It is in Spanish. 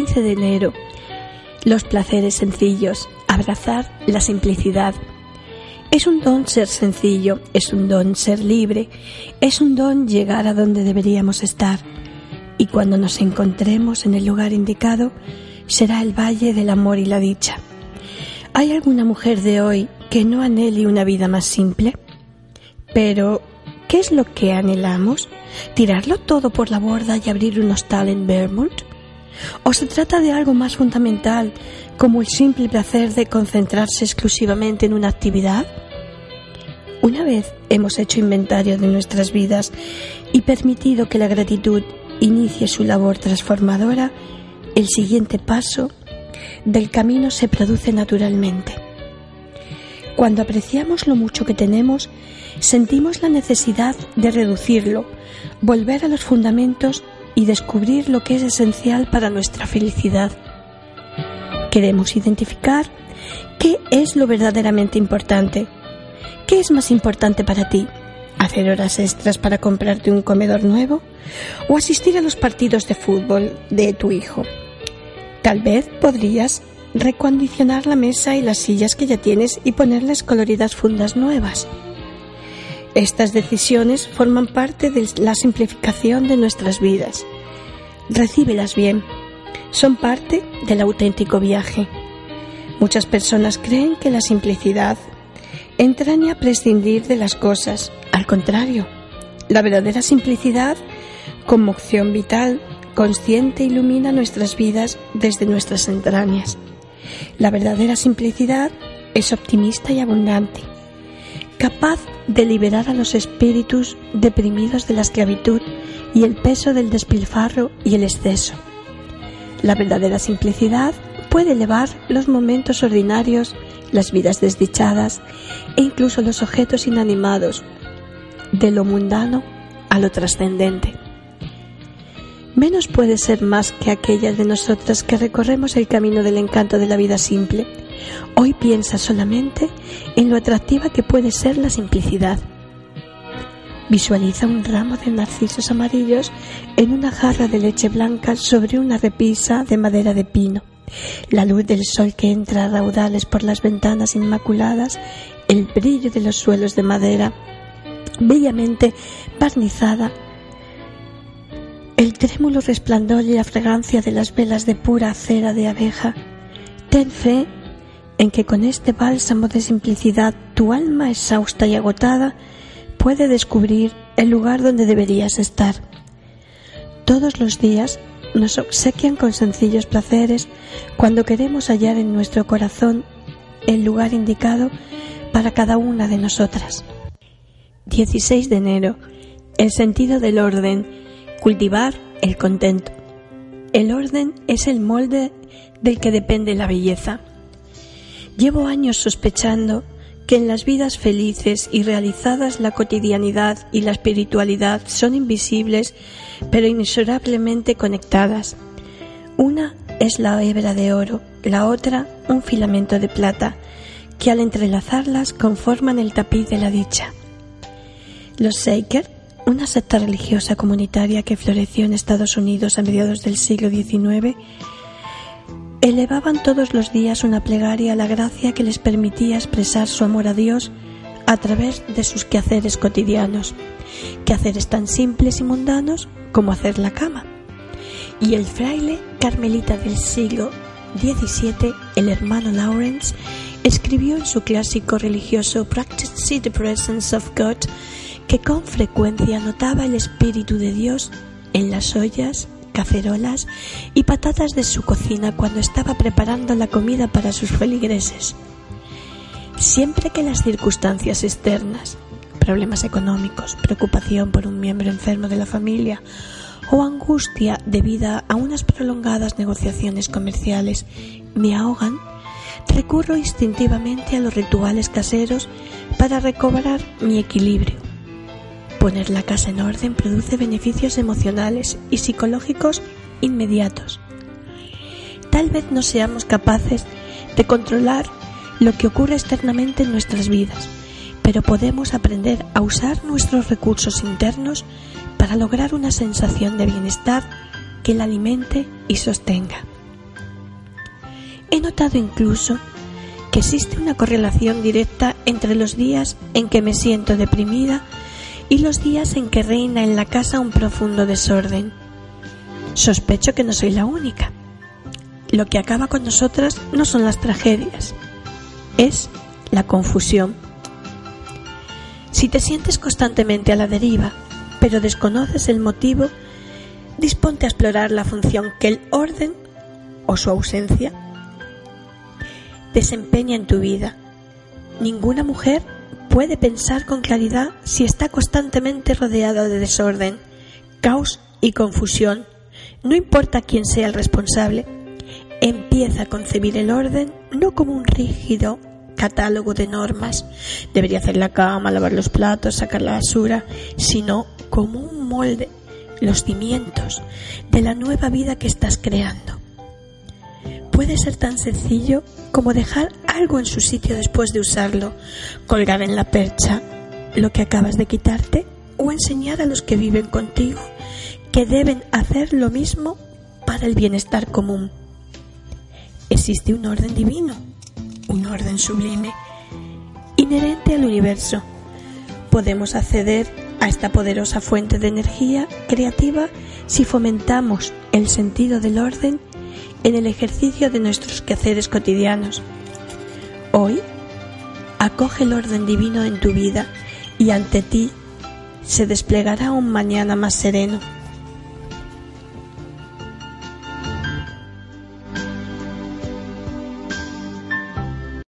15 de enero. Los placeres sencillos, abrazar la simplicidad. Es un don ser sencillo, es un don ser libre, es un don llegar a donde deberíamos estar. Y cuando nos encontremos en el lugar indicado, será el valle del amor y la dicha. ¿Hay alguna mujer de hoy que no anhele una vida más simple? Pero, ¿qué es lo que anhelamos? ¿Tirarlo todo por la borda y abrir un hostal en Vermont? ¿O se trata de algo más fundamental, como el simple placer de concentrarse exclusivamente en una actividad? Una vez hemos hecho inventario de nuestras vidas y permitido que la gratitud inicie su labor transformadora, el siguiente paso del camino se produce naturalmente. Cuando apreciamos lo mucho que tenemos, sentimos la necesidad de reducirlo, volver a los fundamentos y descubrir lo que es esencial para nuestra felicidad. Queremos identificar qué es lo verdaderamente importante. ¿Qué es más importante para ti? ¿Hacer horas extras para comprarte un comedor nuevo? ¿O asistir a los partidos de fútbol de tu hijo? Tal vez podrías recondicionar la mesa y las sillas que ya tienes y ponerles coloridas fundas nuevas. Estas decisiones forman parte de la simplificación de nuestras vidas. Recíbelas bien. Son parte del auténtico viaje. Muchas personas creen que la simplicidad entraña prescindir de las cosas. Al contrario, la verdadera simplicidad, como opción vital, consciente, ilumina nuestras vidas desde nuestras entrañas. La verdadera simplicidad es optimista y abundante, capaz liberar a los espíritus deprimidos de la esclavitud y el peso del despilfarro y el exceso. La verdadera simplicidad puede elevar los momentos ordinarios, las vidas desdichadas e incluso los objetos inanimados de lo mundano a lo trascendente menos puede ser más que aquellas de nosotras que recorremos el camino del encanto de la vida simple. Hoy piensa solamente en lo atractiva que puede ser la simplicidad. Visualiza un ramo de narcisos amarillos en una jarra de leche blanca sobre una repisa de madera de pino. La luz del sol que entra a raudales por las ventanas inmaculadas, el brillo de los suelos de madera bellamente barnizada el trémulo resplandor y la fragancia de las velas de pura cera de abeja. Ten fe en que con este bálsamo de simplicidad tu alma exhausta y agotada puede descubrir el lugar donde deberías estar. Todos los días nos obsequian con sencillos placeres cuando queremos hallar en nuestro corazón el lugar indicado para cada una de nosotras. 16 de enero. El sentido del orden Cultivar el contento. El orden es el molde del que depende la belleza. Llevo años sospechando que en las vidas felices y realizadas la cotidianidad y la espiritualidad son invisibles pero inexorablemente conectadas. Una es la hebra de oro, la otra un filamento de plata, que al entrelazarlas conforman el tapiz de la dicha. Los Shaker una secta religiosa comunitaria que floreció en Estados Unidos a mediados del siglo XIX, elevaban todos los días una plegaria a la gracia que les permitía expresar su amor a Dios a través de sus quehaceres cotidianos, quehaceres tan simples y mundanos como hacer la cama. Y el fraile carmelita del siglo XVII, el hermano Lawrence, escribió en su clásico religioso Practice the Presence of God que con frecuencia notaba el Espíritu de Dios en las ollas, cacerolas y patatas de su cocina cuando estaba preparando la comida para sus feligreses. Siempre que las circunstancias externas, problemas económicos, preocupación por un miembro enfermo de la familia o angustia debida a unas prolongadas negociaciones comerciales me ahogan, recurro instintivamente a los rituales caseros para recobrar mi equilibrio Poner la casa en orden produce beneficios emocionales y psicológicos inmediatos. Tal vez no seamos capaces de controlar lo que ocurre externamente en nuestras vidas, pero podemos aprender a usar nuestros recursos internos para lograr una sensación de bienestar que la alimente y sostenga. He notado incluso que existe una correlación directa entre los días en que me siento deprimida y los días en que reina en la casa un profundo desorden. Sospecho que no soy la única. Lo que acaba con nosotras no son las tragedias, es la confusión. Si te sientes constantemente a la deriva, pero desconoces el motivo, disponte a explorar la función que el orden o su ausencia desempeña en tu vida. Ninguna mujer puede pensar con claridad si está constantemente rodeada de desorden, caos y confusión. No importa quién sea el responsable, empieza a concebir el orden no como un rígido catálogo de normas, debería hacer la cama, lavar los platos, sacar la basura, sino como un molde, los cimientos de la nueva vida que estás creando. Puede ser tan sencillo como dejar algo en su sitio después de usarlo, colgar en la percha lo que acabas de quitarte o enseñar a los que viven contigo que deben hacer lo mismo para el bienestar común. Existe un orden divino, un orden sublime, inherente al universo. Podemos acceder a esta poderosa fuente de energía creativa si fomentamos el sentido del orden en el ejercicio de nuestros quehaceres cotidianos. Hoy, acoge el orden divino en tu vida y ante ti se desplegará un mañana más sereno